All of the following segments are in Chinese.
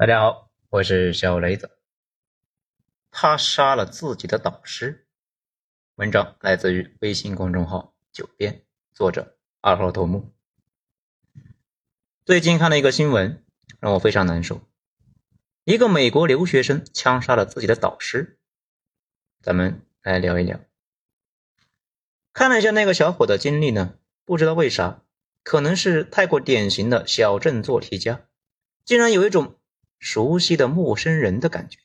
大家好，我是小雷子。他杀了自己的导师。文章来自于微信公众号“九编”，作者二号头目。最近看了一个新闻，让我非常难受。一个美国留学生枪杀了自己的导师。咱们来聊一聊。看了一下那个小伙的经历呢，不知道为啥，可能是太过典型的小镇做题家，竟然有一种。熟悉的陌生人的感觉。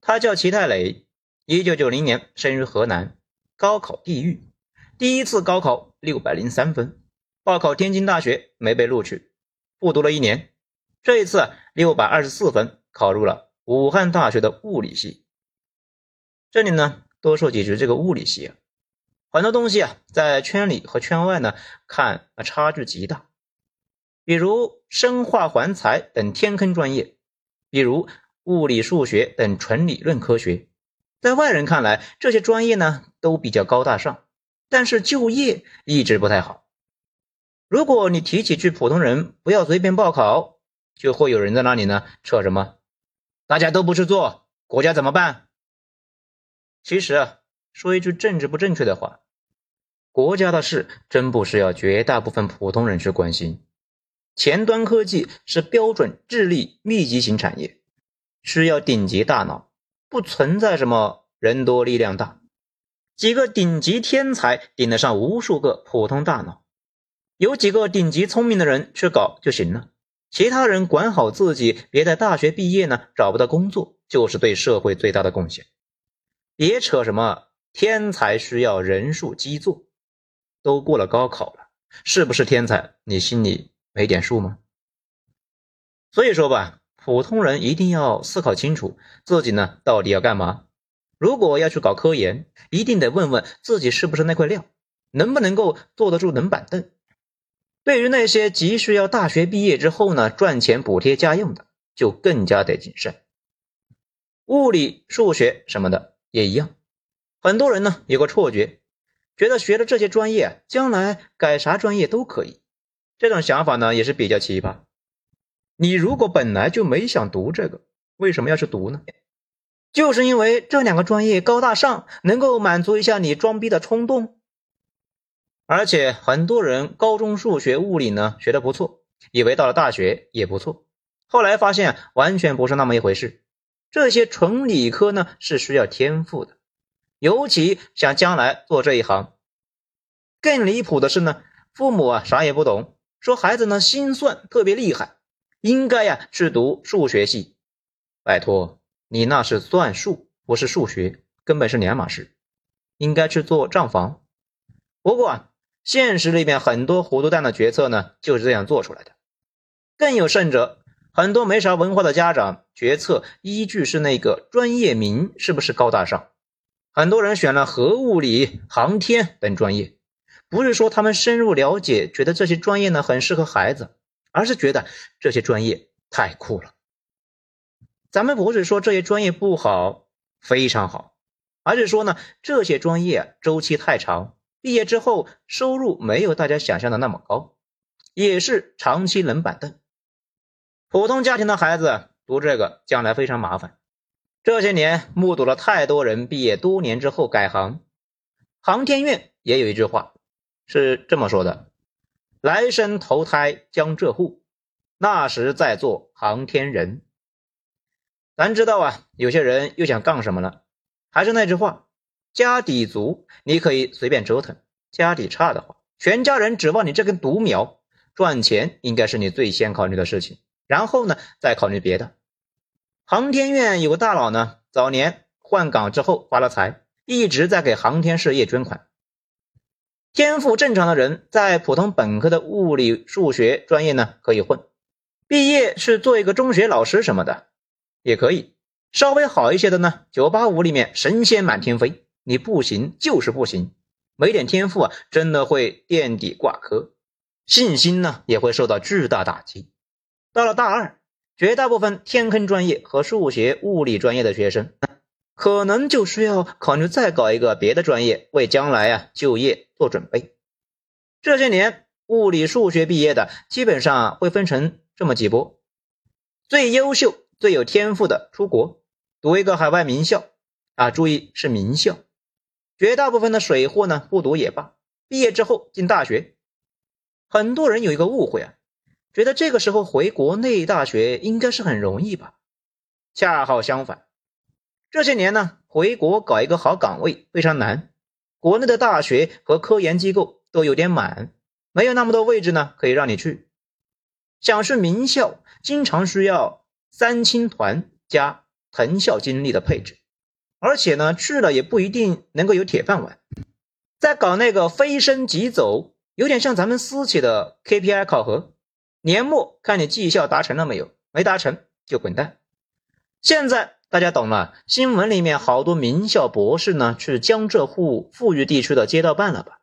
他叫齐泰磊，一九九零年生于河南，高考地狱，第一次高考六百零三分，报考天津大学没被录取，复读了一年，这一次六百二十四分考入了武汉大学的物理系。这里呢，多说几句这个物理系啊，很多东西啊，在圈里和圈外呢看啊差距极大。比如生化环材等天坑专业，比如物理、数学等纯理论科学，在外人看来，这些专业呢都比较高大上，但是就业一直不太好。如果你提起句普通人不要随便报考，就会有人在那里呢扯什么，大家都不去做，国家怎么办？其实啊，说一句政治不正确的话，国家的事真不是要绝大部分普通人去关心。前端科技是标准智力密集型产业，需要顶级大脑，不存在什么人多力量大，几个顶级天才顶得上无数个普通大脑，有几个顶级聪明的人去搞就行了，其他人管好自己，别在大学毕业呢找不到工作，就是对社会最大的贡献。别扯什么天才需要人数基座，都过了高考了，是不是天才？你心里？没点数吗？所以说吧，普通人一定要思考清楚自己呢到底要干嘛。如果要去搞科研，一定得问问自己是不是那块料，能不能够坐得住冷板凳。对于那些急需要大学毕业之后呢赚钱补贴家用的，就更加得谨慎。物理、数学什么的也一样。很多人呢有个错觉，觉得学了这些专业，将来改啥专业都可以。这种想法呢也是比较奇葩。你如果本来就没想读这个，为什么要去读呢？就是因为这两个专业高大上，能够满足一下你装逼的冲动。而且很多人高中数学、物理呢学的不错，以为到了大学也不错，后来发现完全不是那么一回事。这些纯理科呢是需要天赋的，尤其想将来做这一行。更离谱的是呢，父母啊啥也不懂。说孩子呢心算特别厉害，应该呀去读数学系。拜托，你那是算术，不是数学，根本是两码事。应该去做账房。不过啊，现实里面很多糊涂蛋的决策呢就是这样做出来的。更有甚者，很多没啥文化的家长决策依据是那个专业名是不是高大上。很多人选了核物理、航天等专业。不是说他们深入了解，觉得这些专业呢很适合孩子，而是觉得这些专业太酷了。咱们不是说这些专业不好，非常好，而是说呢这些专业周期太长，毕业之后收入没有大家想象的那么高，也是长期冷板凳。普通家庭的孩子读这个将来非常麻烦。这些年目睹了太多人毕业多年之后改行，航天院也有一句话。是这么说的：来生投胎江浙沪，那时再做航天人。咱知道啊，有些人又想干什么了？还是那句话，家底足你可以随便折腾，家底差的话，全家人指望你这根独苗，赚钱应该是你最先考虑的事情，然后呢再考虑别的。航天院有个大佬呢，早年换岗之后发了财，一直在给航天事业捐款。天赋正常的人，在普通本科的物理、数学专业呢可以混，毕业是做一个中学老师什么的也可以。稍微好一些的呢，九八五里面神仙满天飞，你不行就是不行，没点天赋啊，真的会垫底挂科，信心呢也会受到巨大打击。到了大二，绝大部分天坑专业和数学、物理专业的学生。可能就需要考虑再搞一个别的专业，为将来啊就业做准备。这些年物理、数学毕业的，基本上会分成这么几波：最优秀、最有天赋的出国读一个海外名校啊，注意是名校。绝大部分的水货呢，不读也罢，毕业之后进大学。很多人有一个误会啊，觉得这个时候回国内大学应该是很容易吧？恰好相反，这些年呢，回国搞一个好岗位非常难。国内的大学和科研机构都有点满，没有那么多位置呢可以让你去。想去名校，经常需要三青团加藤校经历的配置，而且呢，去了也不一定能够有铁饭碗。在搞那个飞升即走，有点像咱们私企的 KPI 考核，年末看你绩效达成了没有，没达成就滚蛋。现在大家懂了，新闻里面好多名校博士呢，去江浙沪富裕地区的街道办了吧？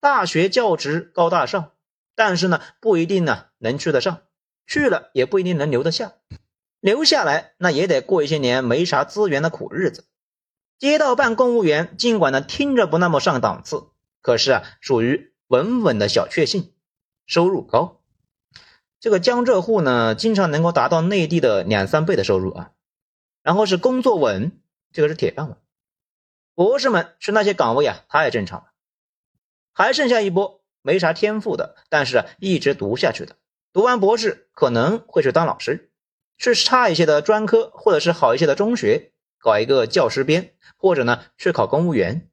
大学教职高大上。但是呢，不一定呢能去得上，去了也不一定能留得下，留下来那也得过一些年没啥资源的苦日子。街道办公务员尽管呢听着不那么上档次，可是啊属于稳稳的小确幸，收入高。这个江浙沪呢经常能够达到内地的两三倍的收入啊，然后是工作稳，这个是铁饭碗。博士们是那些岗位啊太正常了，还剩下一波。没啥天赋的，但是一直读下去的，读完博士可能会去当老师，去差一些的专科或者是好一些的中学搞一个教师编，或者呢去考公务员，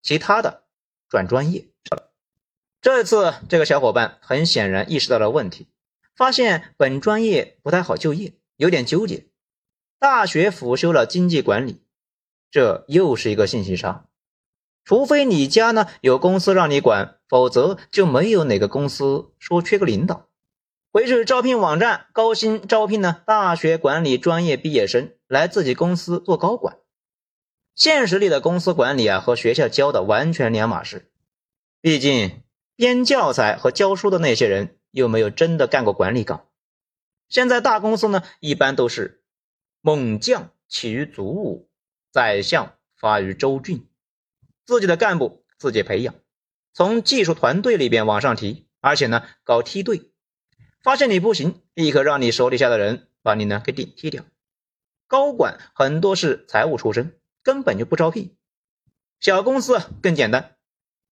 其他的转专业。这次这个小伙伴很显然意识到了问题，发现本专业不太好就业，有点纠结。大学辅修了经济管理，这又是一个信息差。除非你家呢有公司让你管，否则就没有哪个公司说缺个领导。回去招聘网站高薪招聘呢大学管理专业毕业生来自己公司做高管。现实里的公司管理啊和学校教的完全两码事。毕竟编教材和教书的那些人又没有真的干过管理岗。现在大公司呢一般都是猛将起于卒伍，宰相发于州郡。自己的干部自己培养，从技术团队里边往上提，而且呢搞梯队，发现你不行，立刻让你手底下的人把你呢给顶替掉。高管很多是财务出身，根本就不招聘。小公司更简单，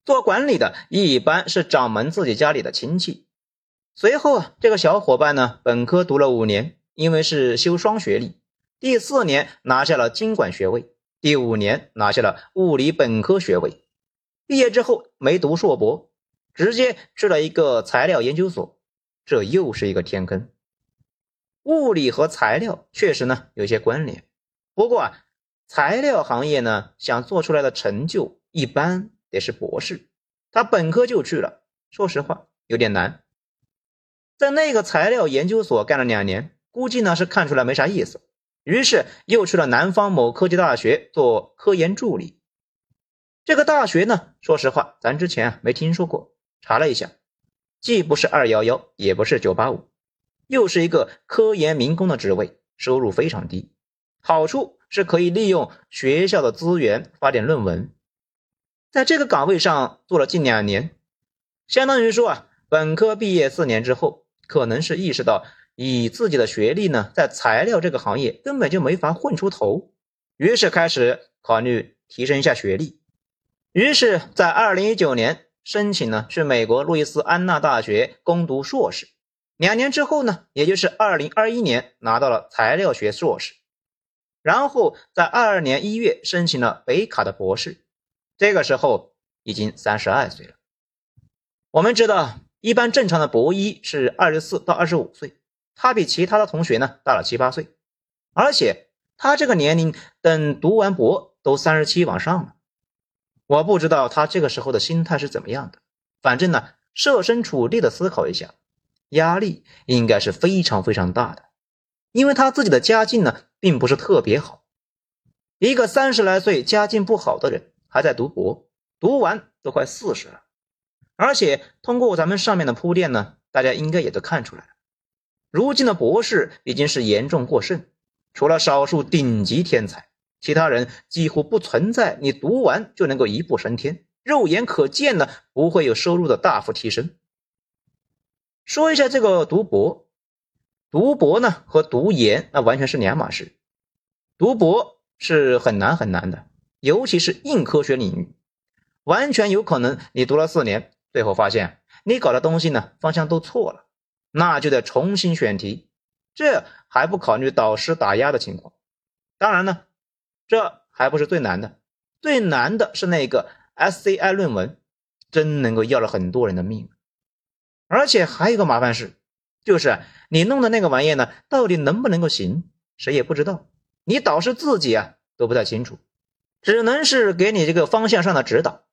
做管理的一般是掌门自己家里的亲戚。随后啊，这个小伙伴呢本科读了五年，因为是修双学历，第四年拿下了经管学位。第五年拿下了物理本科学位，毕业之后没读硕博，直接去了一个材料研究所，这又是一个天坑。物理和材料确实呢有些关联，不过啊，材料行业呢想做出来的成就一般得是博士，他本科就去了，说实话有点难。在那个材料研究所干了两年，估计呢是看出来没啥意思。于是又去了南方某科技大学做科研助理。这个大学呢，说实话，咱之前啊没听说过。查了一下，既不是二幺幺，也不是九八五，又是一个科研民工的职位，收入非常低。好处是可以利用学校的资源发点论文。在这个岗位上做了近两年，相当于说啊，本科毕业四年之后，可能是意识到。以自己的学历呢，在材料这个行业根本就没法混出头，于是开始考虑提升一下学历。于是，在二零一九年申请呢去美国路易斯安那大学攻读硕士，两年之后呢，也就是二零二一年拿到了材料学硕士，然后在二二年一月申请了北卡的博士，这个时候已经三十二岁了。我们知道，一般正常的博一是二十四到二十五岁。他比其他的同学呢大了七八岁，而且他这个年龄等读完博都三十七往上了。我不知道他这个时候的心态是怎么样的，反正呢，设身处地的思考一下，压力应该是非常非常大的，因为他自己的家境呢并不是特别好，一个三十来岁家境不好的人还在读博，读完都快四十了，而且通过咱们上面的铺垫呢，大家应该也都看出来。如今的博士已经是严重过剩，除了少数顶级天才，其他人几乎不存在你读完就能够一步升天，肉眼可见的不会有收入的大幅提升。说一下这个读博，读博呢和读研那完全是两码事。读博是很难很难的，尤其是硬科学领域，完全有可能你读了四年，最后发现你搞的东西呢方向都错了，那就得重新选题，这还不考虑导师打压的情况。当然呢，这还不是最难的，最难的是那个 SCI 论文，真能够要了很多人的命。而且还有个麻烦事，就是你弄的那个玩意呢，到底能不能够行，谁也不知道。你导师自己啊都不太清楚，只能是给你这个方向上的指导。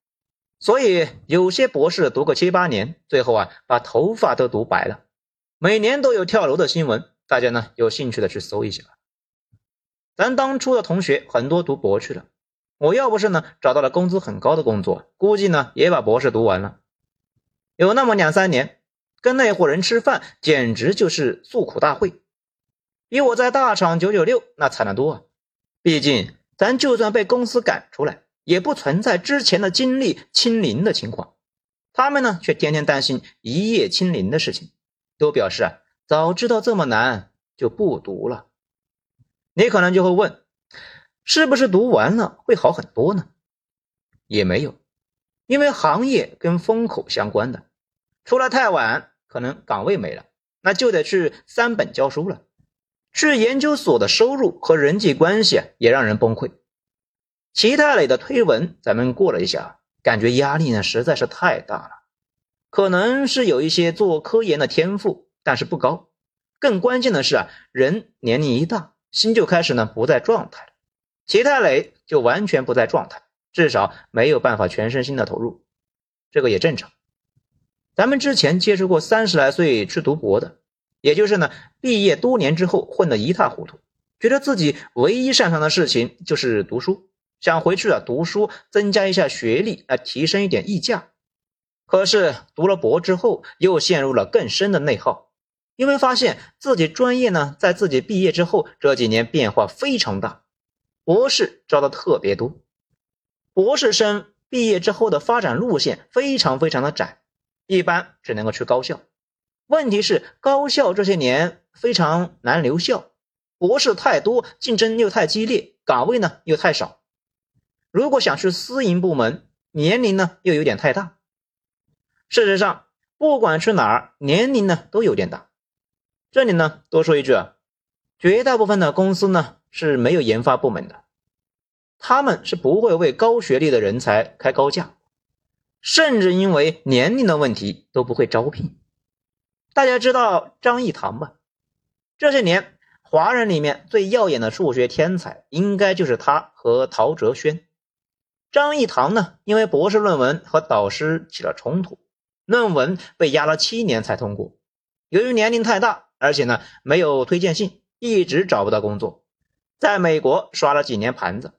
所以有些博士读个七八年，最后啊把头发都读白了。每年都有跳楼的新闻，大家呢有兴趣的去搜一下。咱当初的同学很多读博去了，我要不是呢找到了工资很高的工作，估计呢也把博士读完了。有那么两三年。跟那伙人吃饭，简直就是诉苦大会，比我在大厂九九六那惨得多啊！毕竟咱就算被公司赶出来，也不存在之前的经历清零的情况。他们呢，却天天担心一夜清零的事情，都表示啊，早知道这么难就不读了。你可能就会问，是不是读完了会好很多呢？也没有，因为行业跟风口相关的。出来太晚，可能岗位没了，那就得去三本教书了。去研究所的收入和人际关系也让人崩溃。齐泰磊的推文咱们过了一下，感觉压力呢实在是太大了。可能是有一些做科研的天赋，但是不高。更关键的是啊，人年龄一大，心就开始呢不在状态了。齐太磊就完全不在状态，至少没有办法全身心的投入，这个也正常。咱们之前接触过三十来岁去读博的，也就是呢，毕业多年之后混得一塌糊涂，觉得自己唯一擅长的事情就是读书，想回去啊读书，增加一下学历，来提升一点溢价。可是读了博之后，又陷入了更深的内耗，因为发现自己专业呢，在自己毕业之后这几年变化非常大，博士招的特别多，博士生毕业之后的发展路线非常非常的窄。一般只能够去高校，问题是高校这些年非常难留校，博士太多，竞争又太激烈，岗位呢又太少。如果想去私营部门，年龄呢又有点太大。事实上，不管去哪儿，年龄呢都有点大。这里呢多说一句啊，绝大部分的公司呢是没有研发部门的，他们是不会为高学历的人才开高价。甚至因为年龄的问题都不会招聘。大家知道张益唐吧？这些年华人里面最耀眼的数学天才，应该就是他和陶哲轩。张益唐呢，因为博士论文和导师起了冲突，论文被压了七年才通过。由于年龄太大，而且呢没有推荐信，一直找不到工作，在美国刷了几年盘子。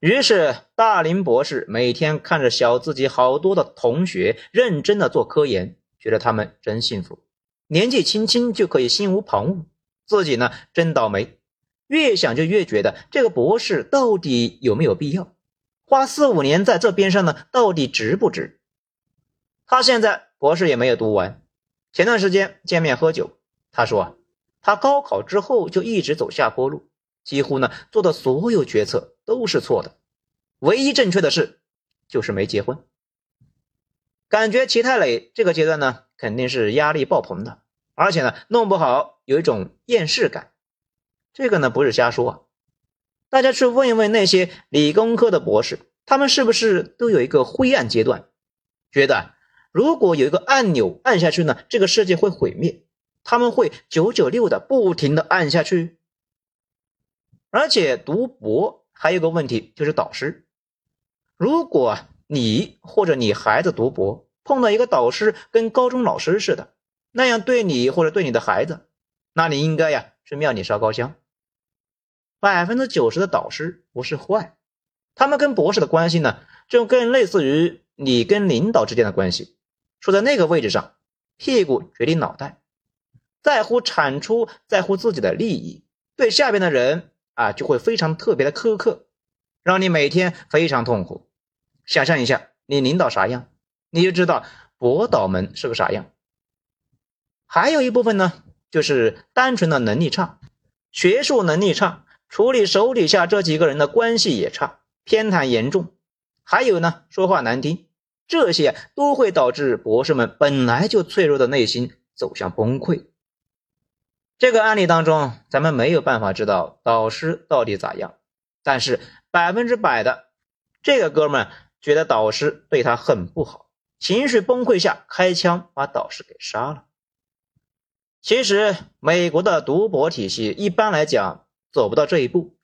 于是，大林博士每天看着小自己好多的同学认真的做科研，觉得他们真幸福，年纪轻轻就可以心无旁骛，自己呢真倒霉。越想就越觉得这个博士到底有没有必要，花四五年在这边上呢，到底值不值？他现在博士也没有读完，前段时间见面喝酒，他说他高考之后就一直走下坡路。几乎呢做的所有决策都是错的，唯一正确的事就是没结婚。感觉齐太磊这个阶段呢肯定是压力爆棚的，而且呢弄不好有一种厌世感。这个呢不是瞎说啊，大家去问一问那些理工科的博士，他们是不是都有一个灰暗阶段，觉得如果有一个按钮按下去呢，这个世界会毁灭，他们会九九六的不停的按下去。而且读博还有个问题，就是导师。如果你或者你孩子读博，碰到一个导师跟高中老师似的，那样对你或者对你的孩子，那你应该呀是庙里烧高香。百分之九十的导师不是坏，他们跟博士的关系呢，就更类似于你跟领导之间的关系，处在那个位置上，屁股决定脑袋，在乎产出，在乎自己的利益，对下边的人。啊，就会非常特别的苛刻，让你每天非常痛苦。想象一下，你领导啥样，你就知道博导们是个啥样。还有一部分呢，就是单纯的能力差，学术能力差，处理手底下这几个人的关系也差，偏袒严重，还有呢，说话难听，这些都会导致博士们本来就脆弱的内心走向崩溃。这个案例当中，咱们没有办法知道导师到底咋样，但是百分之百的，这个哥们觉得导师对他很不好，情绪崩溃下开枪把导师给杀了。其实美国的读博体系一般来讲走不到这一步，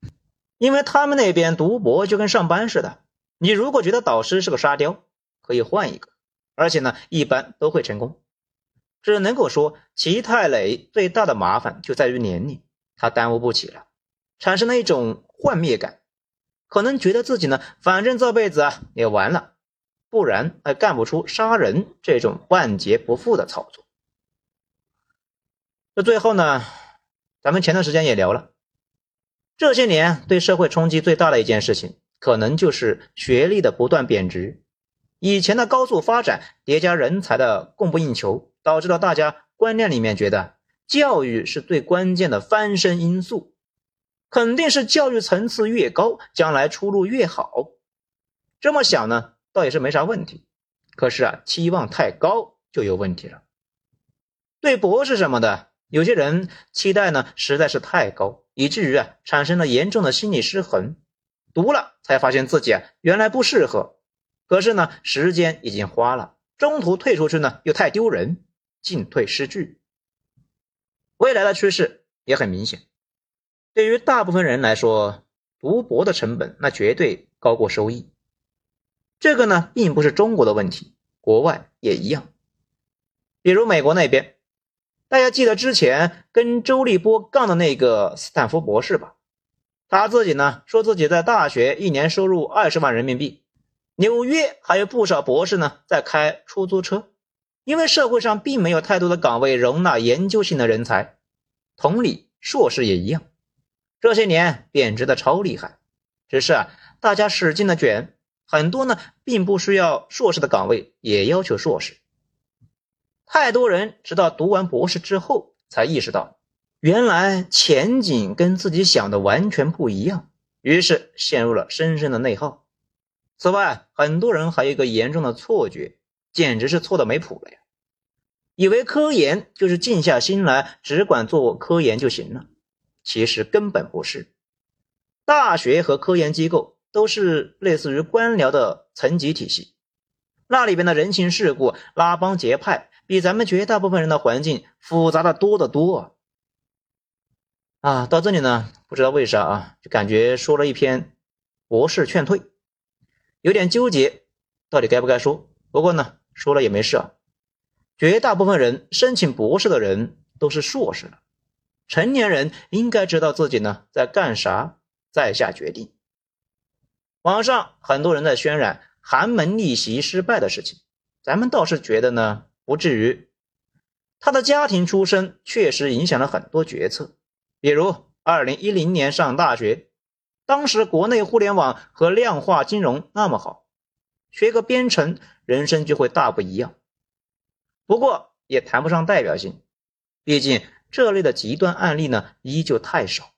因为他们那边读博就跟上班似的，你如果觉得导师是个沙雕，可以换一个，而且呢，一般都会成功。只能够说，齐太磊最大的麻烦就在于年龄，他耽误不起了，产生了一种幻灭感，可能觉得自己呢，反正这辈子啊也完了，不然还干不出杀人这种万劫不复的操作。那最后呢，咱们前段时间也聊了，这些年对社会冲击最大的一件事情，可能就是学历的不断贬值，以前的高速发展叠加人才的供不应求。导致了大家观念里面觉得教育是最关键的翻身因素，肯定是教育层次越高，将来出路越好。这么想呢，倒也是没啥问题。可是啊，期望太高就有问题了。对博士什么的，有些人期待呢实在是太高，以至于啊产生了严重的心理失衡。读了才发现自己啊原来不适合，可是呢时间已经花了，中途退出去呢又太丢人。进退失据，未来的趋势也很明显。对于大部分人来说，读博的成本那绝对高过收益。这个呢，并不是中国的问题，国外也一样。比如美国那边，大家记得之前跟周立波杠的那个斯坦福博士吧？他自己呢，说自己在大学一年收入二十万人民币。纽约还有不少博士呢，在开出租车。因为社会上并没有太多的岗位容纳研究性的人才，同理，硕士也一样。这些年贬值的超厉害，只是啊，大家使劲的卷，很多呢并不需要硕士的岗位也要求硕士。太多人直到读完博士之后才意识到，原来前景跟自己想的完全不一样，于是陷入了深深的内耗。此外，很多人还有一个严重的错觉，简直是错的没谱了呀。以为科研就是静下心来，只管做科研就行了，其实根本不是。大学和科研机构都是类似于官僚的层级体系，那里边的人情世故、拉帮结派，比咱们绝大部分人的环境复杂的多得多。啊，到这里呢，不知道为啥啊，就感觉说了一篇博士劝退，有点纠结，到底该不该说？不过呢，说了也没事啊。绝大部分人申请博士的人都是硕士了，成年人应该知道自己呢在干啥，再下决定。网上很多人在渲染寒门逆袭失败的事情，咱们倒是觉得呢不至于。他的家庭出身确实影响了很多决策，比如二零一零年上大学，当时国内互联网和量化金融那么好，学个编程，人生就会大不一样。不过也谈不上代表性，毕竟这类的极端案例呢依旧太少，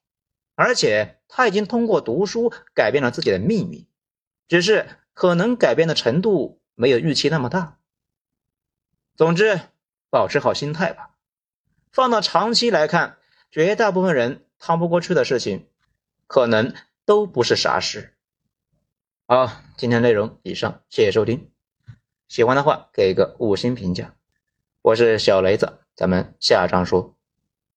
而且他已经通过读书改变了自己的命运，只是可能改变的程度没有预期那么大。总之，保持好心态吧。放到长期来看，绝大部分人趟不过去的事情，可能都不是啥事。好，今天内容以上，谢谢收听。喜欢的话给个五星评价。我是小雷子，咱们下章说。